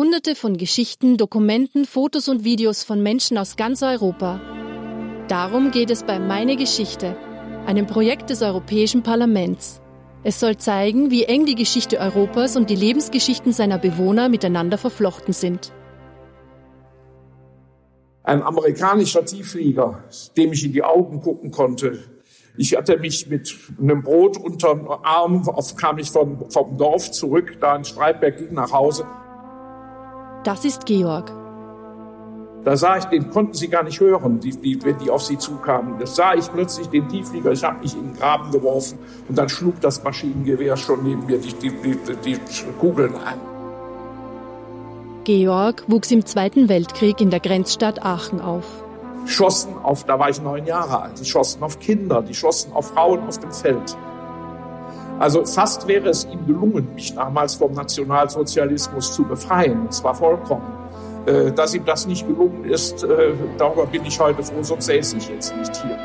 Hunderte von Geschichten, Dokumenten, Fotos und Videos von Menschen aus ganz Europa. Darum geht es bei Meine Geschichte, einem Projekt des Europäischen Parlaments. Es soll zeigen, wie eng die Geschichte Europas und die Lebensgeschichten seiner Bewohner miteinander verflochten sind. Ein amerikanischer Tiefflieger, dem ich in die Augen gucken konnte. Ich hatte mich mit einem Brot unter dem Arm, kam ich vom, vom Dorf zurück, da in Streitberg ging nach Hause. Das ist Georg. Da sah ich, den konnten sie gar nicht hören, die, die, wenn die auf sie zukamen. Das sah ich plötzlich den Tiefflieger, ich habe mich in den Graben geworfen und dann schlug das Maschinengewehr schon neben mir die, die, die, die Kugeln ein. Georg wuchs im Zweiten Weltkrieg in der Grenzstadt Aachen auf. Schossen auf, da war ich neun Jahre alt, die schossen auf Kinder, die schossen auf Frauen auf dem Feld. Also fast wäre es ihm gelungen, mich damals vom Nationalsozialismus zu befreien, und zwar vollkommen. Äh, dass ihm das nicht gelungen ist, äh, darüber bin ich heute froh, sonst säße ich jetzt nicht hier.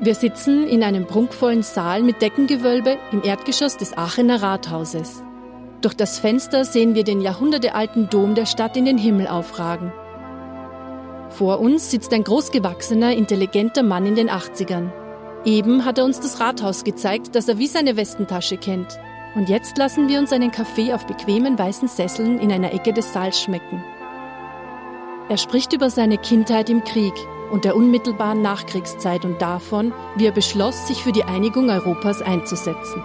Wir sitzen in einem prunkvollen Saal mit Deckengewölbe im Erdgeschoss des Aachener Rathauses. Durch das Fenster sehen wir den jahrhundertealten Dom der Stadt in den Himmel aufragen. Vor uns sitzt ein großgewachsener, intelligenter Mann in den 80ern. Eben hat er uns das Rathaus gezeigt, das er wie seine Westentasche kennt. Und jetzt lassen wir uns einen Kaffee auf bequemen weißen Sesseln in einer Ecke des Saals schmecken. Er spricht über seine Kindheit im Krieg und der unmittelbaren Nachkriegszeit und davon, wie er beschloss, sich für die Einigung Europas einzusetzen.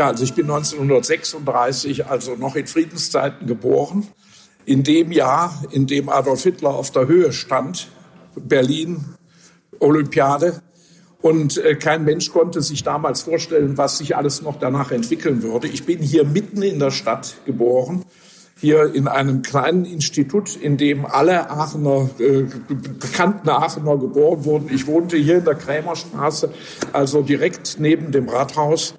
Ja, also ich bin 1936, also noch in Friedenszeiten geboren. In dem Jahr, in dem Adolf Hitler auf der Höhe stand, Berlin, Olympiade, und äh, kein Mensch konnte sich damals vorstellen, was sich alles noch danach entwickeln würde. Ich bin hier mitten in der Stadt geboren, hier in einem kleinen Institut, in dem alle Aachener, äh, bekannten Aachener geboren wurden. Ich wohnte hier in der Krämerstraße, also direkt neben dem Rathaus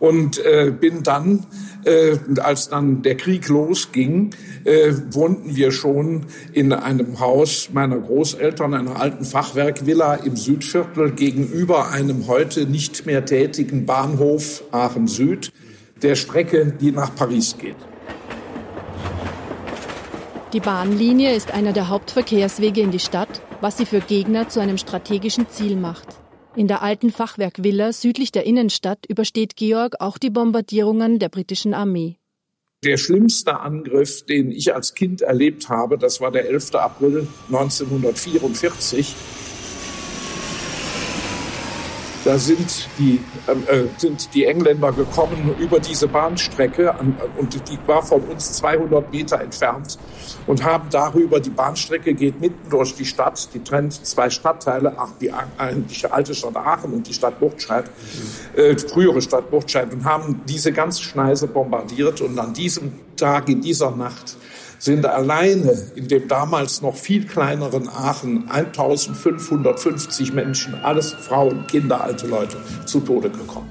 und äh, bin dann, äh, als dann der Krieg losging, äh, wohnten wir schon in einem Haus meiner Großeltern, einer alten Fachwerkvilla im Südviertel gegenüber einem heute nicht mehr tätigen Bahnhof Aachen Süd, der Strecke, die nach Paris geht. Die Bahnlinie ist einer der Hauptverkehrswege in die Stadt, was sie für Gegner zu einem strategischen Ziel macht. In der alten Fachwerkvilla südlich der Innenstadt übersteht Georg auch die Bombardierungen der britischen Armee. Der schlimmste Angriff, den ich als Kind erlebt habe, das war der 11. April 1944. Da sind die, äh, äh, sind die Engländer gekommen über diese Bahnstrecke an, und die war von uns 200 Meter entfernt und haben darüber, die Bahnstrecke geht mitten durch die Stadt, die trennt zwei Stadtteile, ach, die, die alte Stadt Aachen und die Stadt Buchtscheid, äh, frühere Stadt Buchtscheid und haben diese ganze Schneise bombardiert und an diesem Tag, in dieser Nacht sind alleine in dem damals noch viel kleineren Aachen 1550 Menschen, alles Frauen, Kinder, alte Leute, zu Tode gekommen.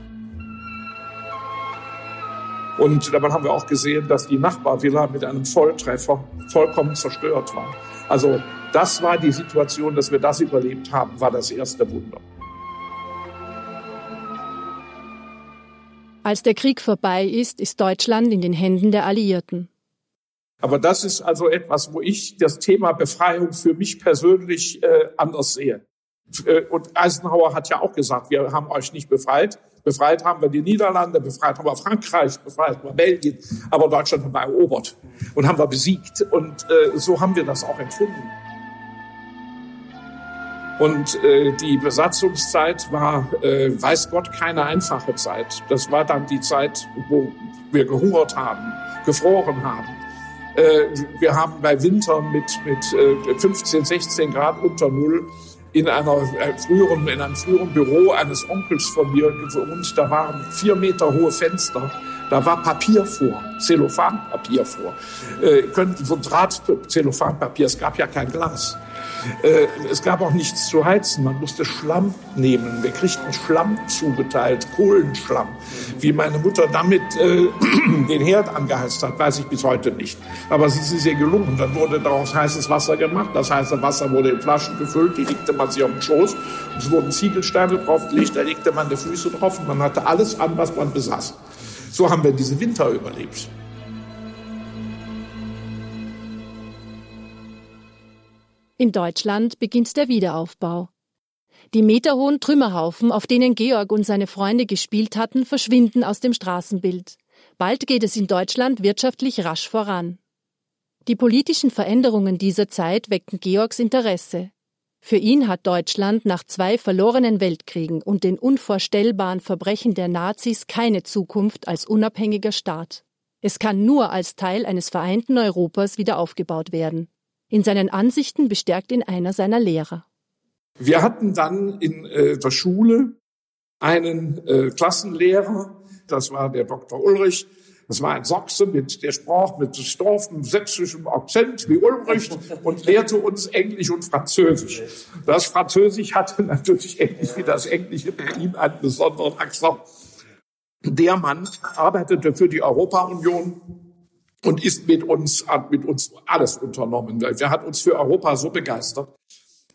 Und dabei haben wir auch gesehen, dass die Nachbarvilla mit einem Volltreffer vollkommen zerstört war. Also das war die Situation, dass wir das überlebt haben, war das erste Wunder. Als der Krieg vorbei ist, ist Deutschland in den Händen der Alliierten. Aber das ist also etwas, wo ich das Thema Befreiung für mich persönlich äh, anders sehe. Äh, und Eisenhower hat ja auch gesagt, wir haben euch nicht befreit. Befreit haben wir die Niederlande, befreit haben wir Frankreich, befreit haben wir Belgien, aber Deutschland haben wir erobert und haben wir besiegt. Und äh, so haben wir das auch empfunden. Und äh, die Besatzungszeit war, äh, weiß Gott, keine einfache Zeit. Das war dann die Zeit, wo wir gehungert haben, gefroren haben, äh, wir haben bei Winter mit, mit 15, äh, 16 Grad unter Null in einer äh, früheren, in einem früheren Büro eines Onkels von mir gewohnt. Da waren vier Meter hohe Fenster. Da war Papier vor, Zellophanpapier vor. Äh, so Draht Zellophanpapier, es gab ja kein Glas. Äh, es gab auch nichts zu heizen. Man musste Schlamm nehmen. Wir kriegten Schlamm zugeteilt, Kohlenschlamm. Wie meine Mutter damit äh, den Herd angeheizt hat, weiß ich bis heute nicht. Aber es ist ihr gelungen. Dann wurde daraus heißes Wasser gemacht. Das heiße Wasser wurde in Flaschen gefüllt. Die legte man sich auf den Schoß. Es wurden Ziegelsteine draufgelegt. Da legte man die Füße drauf und man hatte alles an, was man besaß. So haben wir diese Winter überlebt. In Deutschland beginnt der Wiederaufbau. Die meterhohen Trümmerhaufen, auf denen Georg und seine Freunde gespielt hatten, verschwinden aus dem Straßenbild. Bald geht es in Deutschland wirtschaftlich rasch voran. Die politischen Veränderungen dieser Zeit wecken Georgs Interesse. Für ihn hat Deutschland nach zwei verlorenen Weltkriegen und den unvorstellbaren Verbrechen der Nazis keine Zukunft als unabhängiger Staat. Es kann nur als Teil eines vereinten Europas wieder aufgebaut werden. In seinen Ansichten bestärkt ihn einer seiner Lehrer. Wir hatten dann in äh, der Schule einen äh, Klassenlehrer, das war der Dr. Ulrich, das war ein Sachse, mit, der sprach mit storfem sächsischem Akzent wie Ulrich und lehrte uns Englisch und Französisch. Das Französisch hatte natürlich ähnlich wie das Englische bei ihm einen besonderen Akzent. Der Mann arbeitete für die Europa-Union und ist mit uns, hat mit uns alles unternommen. Der hat uns für Europa so begeistert,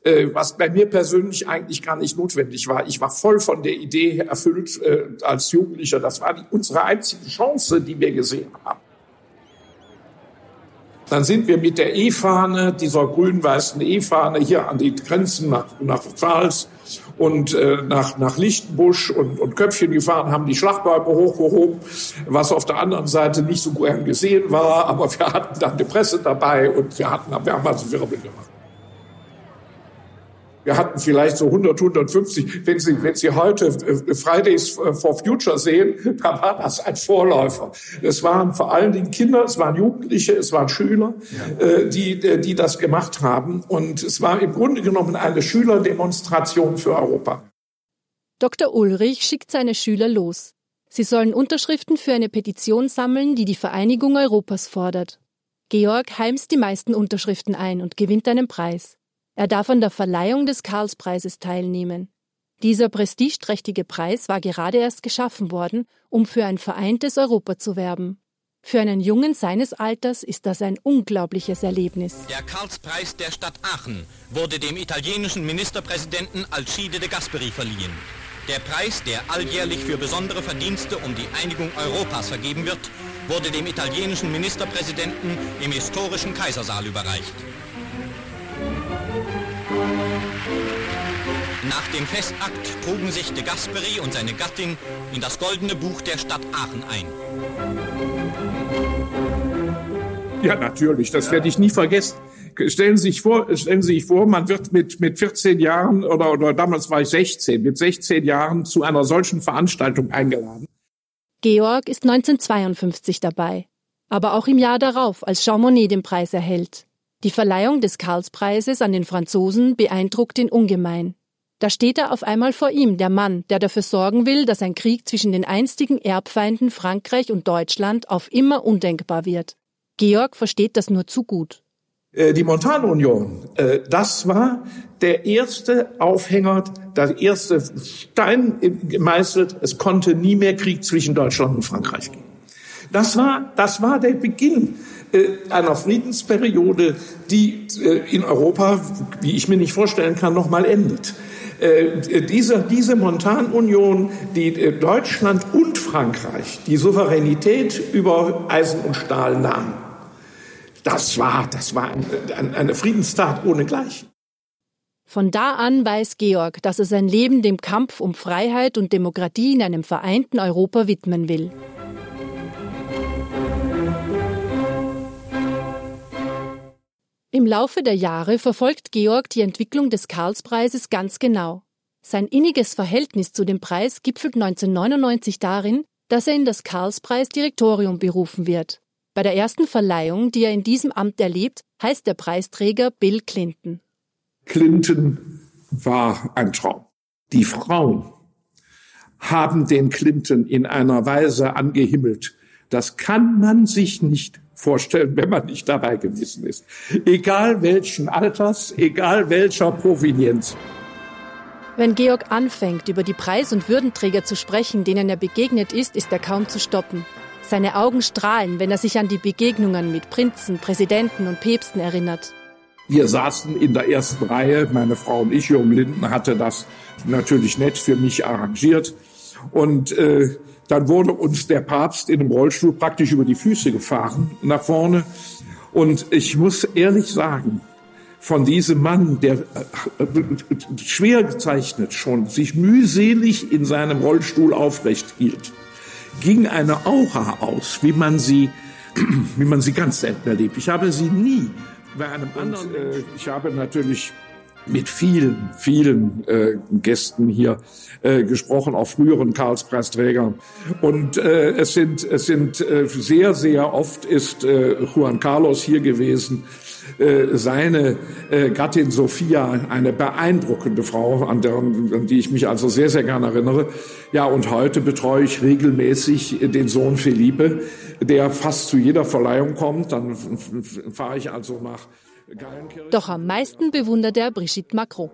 äh, was bei mir persönlich eigentlich gar nicht notwendig war. Ich war voll von der Idee erfüllt äh, als Jugendlicher. Das war die, unsere einzige Chance, die wir gesehen haben. Dann sind wir mit der E-Fahne, dieser grün-weißen E-Fahne, hier an die Grenzen nach, nach Pfalz und äh, nach, nach Lichtenbusch und, und Köpfchen gefahren, haben die Schlagbäume hochgehoben, was auf der anderen Seite nicht so gern gesehen war, aber wir hatten dann die Presse dabei und wir, hatten, wir haben also Wirbel gemacht. Wir hatten vielleicht so 100, 150. Wenn Sie, wenn Sie heute äh, Fridays for Future sehen, da war das ein Vorläufer. Es waren vor allen Dingen Kinder, es waren Jugendliche, es waren Schüler, ja. Äh, die, äh, die das gemacht haben. Und es war im Grunde genommen eine Schülerdemonstration für Europa. Dr. Ulrich schickt seine Schüler los. Sie sollen Unterschriften für eine Petition sammeln, die die Vereinigung Europas fordert. Georg heimst die meisten Unterschriften ein und gewinnt einen Preis. Er darf an der Verleihung des Karlspreises teilnehmen. Dieser prestigeträchtige Preis war gerade erst geschaffen worden, um für ein vereintes Europa zu werben. Für einen Jungen seines Alters ist das ein unglaubliches Erlebnis. Der Karlspreis der Stadt Aachen wurde dem italienischen Ministerpräsidenten Alcide de Gasperi verliehen. Der Preis, der alljährlich für besondere Verdienste um die Einigung Europas vergeben wird, wurde dem italienischen Ministerpräsidenten im historischen Kaisersaal überreicht. Nach dem Festakt trugen sich de Gasperi und seine Gattin in das goldene Buch der Stadt Aachen ein. Ja, natürlich, das werde ich nie vergessen. Stellen Sie sich vor, stellen Sie sich vor, man wird mit, mit 14 Jahren oder, oder damals war ich 16, mit 16 Jahren zu einer solchen Veranstaltung eingeladen. Georg ist 1952 dabei, aber auch im Jahr darauf, als Jean Monnet den Preis erhält. Die Verleihung des Karlspreises an den Franzosen beeindruckt ihn ungemein. Da steht er auf einmal vor ihm, der Mann, der dafür sorgen will, dass ein Krieg zwischen den einstigen Erbfeinden Frankreich und Deutschland auf immer undenkbar wird. Georg versteht das nur zu gut. Äh, die Montanunion, äh, das war der erste Aufhänger, der erste Stein gemeißelt. Es konnte nie mehr Krieg zwischen Deutschland und Frankreich geben. Das war, das war der Beginn äh, einer Friedensperiode, die in Europa, wie ich mir nicht vorstellen kann, noch mal endet. Äh, diese, diese Montanunion, die äh, Deutschland und Frankreich die Souveränität über Eisen und Stahl nahm, das war, das war eine, eine Friedenstat ohnegleichen. Von da an weiß Georg, dass er sein Leben dem Kampf um Freiheit und Demokratie in einem vereinten Europa widmen will. Im Laufe der Jahre verfolgt Georg die Entwicklung des Karlspreises ganz genau. Sein inniges Verhältnis zu dem Preis gipfelt 1999 darin, dass er in das Karlspreis-Direktorium berufen wird. Bei der ersten Verleihung, die er in diesem Amt erlebt, heißt der Preisträger Bill Clinton. Clinton war ein Traum. Die Frauen haben den Clinton in einer Weise angehimmelt, Das kann man sich nicht vorstellen, wenn man nicht dabei gewesen ist. Egal welchen Alters, egal welcher Provenienz. Wenn Georg anfängt, über die Preis- und Würdenträger zu sprechen, denen er begegnet ist, ist er kaum zu stoppen. Seine Augen strahlen, wenn er sich an die Begegnungen mit Prinzen, Präsidenten und Päpsten erinnert. Wir saßen in der ersten Reihe, meine Frau und ich, Jürgen Linden hatte das natürlich nett für mich arrangiert. Und äh, dann wurde uns der Papst in einem Rollstuhl praktisch über die Füße gefahren nach vorne. Und ich muss ehrlich sagen, von diesem Mann, der äh, schwer gezeichnet schon sich mühselig in seinem Rollstuhl aufrecht hielt, ging eine Aura aus, wie man sie, wie man sie ganz selten erlebt. Ich habe sie nie bei einem anderen. Und, äh, ich habe natürlich mit vielen, vielen äh, Gästen hier äh, gesprochen, auch früheren Karlspreisträgern. Und äh, es sind, es sind äh, sehr, sehr oft ist äh, Juan Carlos hier gewesen. Äh, seine äh, Gattin Sophia, eine beeindruckende Frau, an, der, an die ich mich also sehr, sehr gerne erinnere. Ja, und heute betreue ich regelmäßig den Sohn Felipe, der fast zu jeder Verleihung kommt. Dann fahre ich also nach doch am meisten bewundert er Brigitte Macron.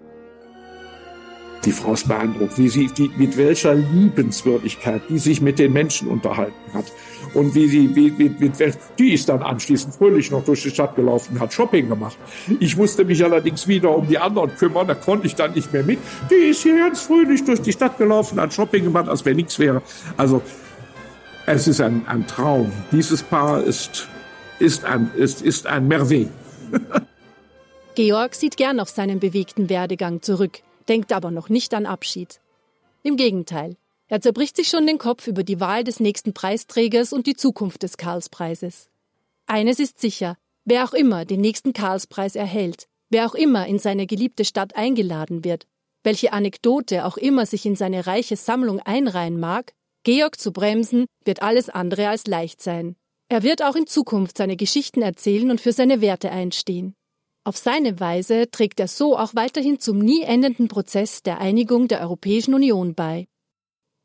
Die Frau ist beeindruckt, wie sie, die, mit welcher Liebenswürdigkeit die sich mit den Menschen unterhalten hat. Und wie sie, wie, wie, mit, die ist dann anschließend fröhlich noch durch die Stadt gelaufen, hat Shopping gemacht. Ich musste mich allerdings wieder um die anderen kümmern, da konnte ich dann nicht mehr mit. Die ist hier ganz fröhlich durch die Stadt gelaufen, hat Shopping gemacht, als wenn nichts wäre. Also, es ist ein, ein Traum. Dieses Paar ist, ist ein, ist, ist ein Merveille. Georg sieht gern auf seinen bewegten Werdegang zurück, denkt aber noch nicht an Abschied. Im Gegenteil, er zerbricht sich schon den Kopf über die Wahl des nächsten Preisträgers und die Zukunft des Karlspreises. Eines ist sicher, wer auch immer den nächsten Karlspreis erhält, wer auch immer in seine geliebte Stadt eingeladen wird, welche Anekdote auch immer sich in seine reiche Sammlung einreihen mag, Georg zu bremsen wird alles andere als leicht sein. Er wird auch in Zukunft seine Geschichten erzählen und für seine Werte einstehen. Auf seine Weise trägt er so auch weiterhin zum nie endenden Prozess der Einigung der Europäischen Union bei.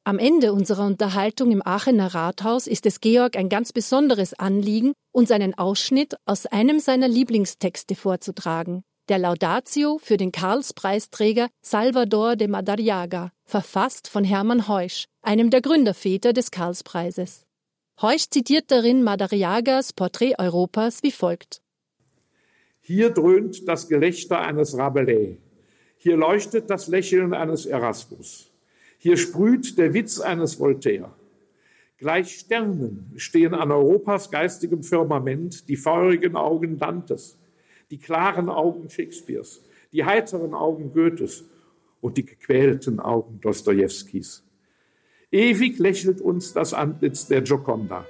Am Ende unserer Unterhaltung im Aachener Rathaus ist es Georg ein ganz besonderes Anliegen, uns einen Ausschnitt aus einem seiner Lieblingstexte vorzutragen, der Laudatio für den Karlspreisträger Salvador de Madariaga, verfasst von Hermann Heusch, einem der Gründerväter des Karlspreises. Heusch zitiert darin Madariagas Porträt Europas wie folgt. Hier dröhnt das Gelächter eines Rabelais. Hier leuchtet das Lächeln eines Erasmus. Hier sprüht der Witz eines Voltaire. Gleich Sternen stehen an Europas geistigem Firmament die feurigen Augen Dantes, die klaren Augen Shakespeares, die heiteren Augen Goethes und die gequälten Augen Dostojewskis. Ewig lächelt uns das Antlitz der Gioconda.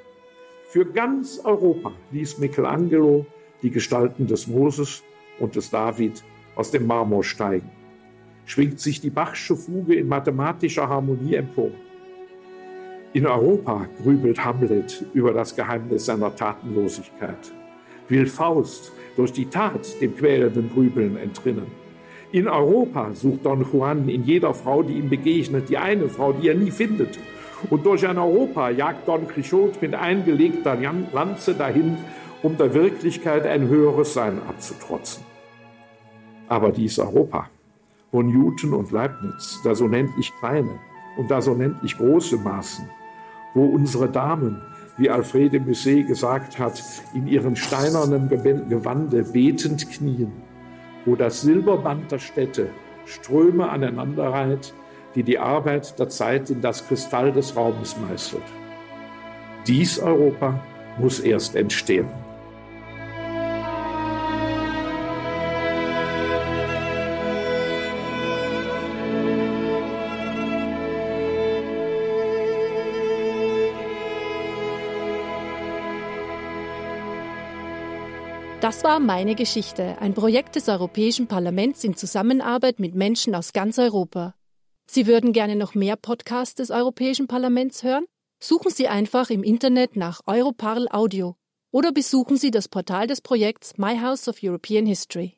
Für ganz Europa ließ Michelangelo die Gestalten des Moses und des David aus dem Marmor steigen. Schwingt sich die Bachsche Fuge in mathematischer Harmonie empor. In Europa grübelt Hamlet über das Geheimnis seiner Tatenlosigkeit. Will Faust durch die Tat dem quälenden Grübeln entrinnen. In Europa sucht Don Juan in jeder Frau, die ihm begegnet, die eine Frau, die er nie findet. Und durch ein Europa jagt Don Quixote mit eingelegter Lanze dahin, um der Wirklichkeit ein höheres Sein abzutrotzen. Aber dies Europa, wo Newton und Leibniz das unendlich kleine und das unendlich große maßen, wo unsere Damen, wie Alfrede Musset gesagt hat, in ihrem steinernen Gewande betend knien, wo das Silberband der Städte Ströme aneinanderreiht, die die Arbeit der Zeit in das Kristall des Raumes meißelt. Dies Europa muss erst entstehen. Das war meine Geschichte, ein Projekt des Europäischen Parlaments in Zusammenarbeit mit Menschen aus ganz Europa. Sie würden gerne noch mehr Podcasts des Europäischen Parlaments hören? Suchen Sie einfach im Internet nach Europarl Audio oder besuchen Sie das Portal des Projekts My House of European History.